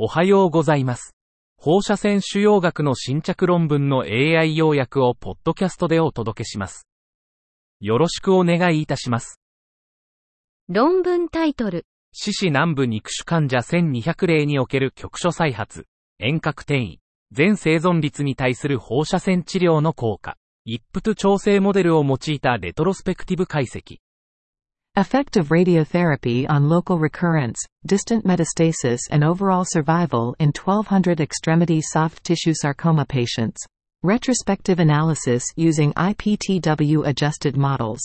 おはようございます。放射線腫瘍学の新着論文の AI 要約をポッドキャストでお届けします。よろしくお願いいたします。論文タイトル、四肢南部肉腫患者1200例における局所再発、遠隔転移、全生存率に対する放射線治療の効果、イップト調整モデルを用いたレトロスペクティブ解析。Effect of radiotherapy on local recurrence, distant metastasis and overall survival in 1200 extremity soft tissue sarcoma patients. Retrospective analysis using IPTW adjusted models.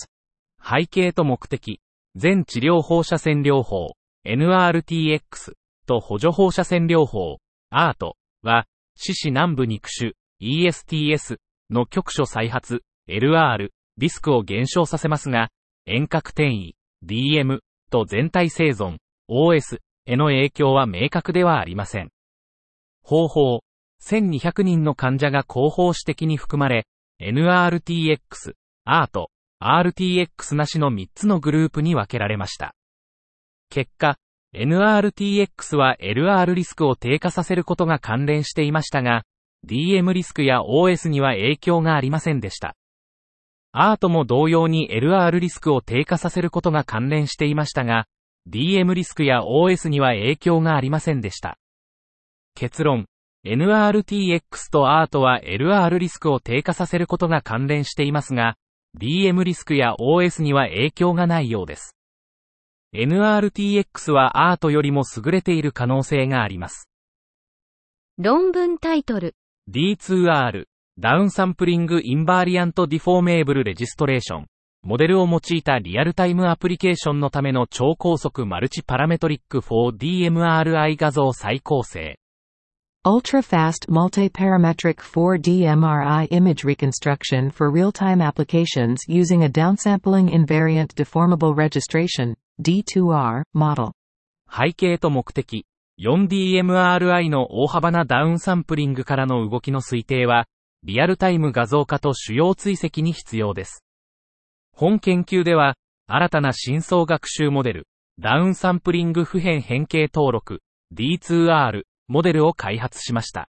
背景と目的、全治療放射線療法、NRTX と補助放射線療法、ART は、四肢南部肉腫、ESTS の局所再発、LR、リスクを減少させますが、遠隔転移、 DM と全体生存、OS への影響は明確ではありません。方法、1200人の患者が後方視的に含まれ、NRTX、ART、RTX なしの3つのグループに分けられました。結果、NRTX は LR リスクを低下させることが関連していましたが、DM リスクや OS には影響がありませんでした。アートも同様に LR リスクを低下させることが関連していましたが、DM リスクや OS には影響がありませんでした。結論、NRTX と ART は LR リスクを低下させることが関連していますが、DM リスクや OS には影響がないようです。NRTX は ART よりも優れている可能性があります。論文タイトル、D2R、 Downsampling Invariant Deformable Registration。モデルを用いたリアルタイムアプリケーションのための超高速マルチパラメトリック 4DMRI 画像再構成。Ultra-fast multi-parametric 4D MRI image reconstruction for real-time applications using a downsampling invariant deformable registration, D2R, model. 背景と目的。4DMRI の大幅なダウンサンプリングからの動きの推定は、リアルタイム画像化と主要追跡に必要です。本研究では、新たな深層学習モデル、ダウンサンプリング普遍変形登録、D2R モデルを開発しました。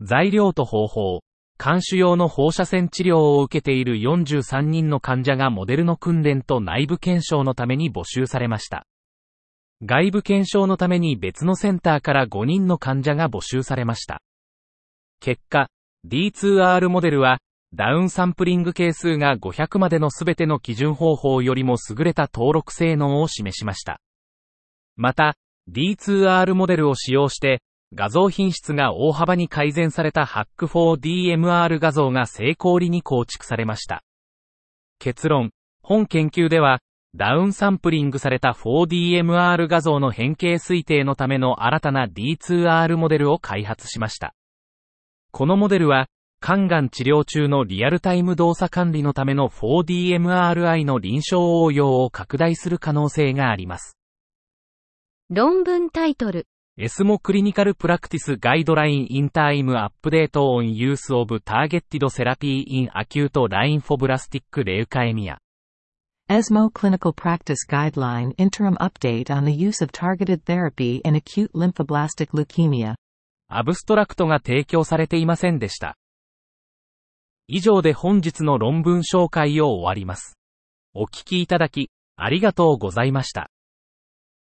材料と方法、監視用の放射線治療を受けている43人の患者がモデルの訓練と内部検証のために募集されました。外部検証のために別のセンターから5人の患者が募集されました。結果、D2R モデルは、ダウンサンプリング係数が500までのすべての基準方法よりも優れた登録性能を示しました。また、D2R モデルを使用して、画像品質が大幅に改善された HAC4DMR 画像が成功裏に構築されました。結論、本研究では、ダウンサンプリングされた 4DMR 画像の変形推定のための新たな D2R モデルを開発しました。このモデルは、肝がん治療中のリアルタイム動作管理のための 4DMRI の臨床応用を拡大する可能性があります。論文タイトル、ESMO Clinical Practice Guideline in Time Update on Use of Targeted Therapy in Acute Lymphoblastic Leukemia ESMO Clinical Practice Guideline Interim Update on the Use of Targeted Therapy in Acute Lymphoblastic Leukemia. アブストラクトが提供されていませんでした。以上で本日の論文紹介を終わります。お聞きいただき、ありがとうございました。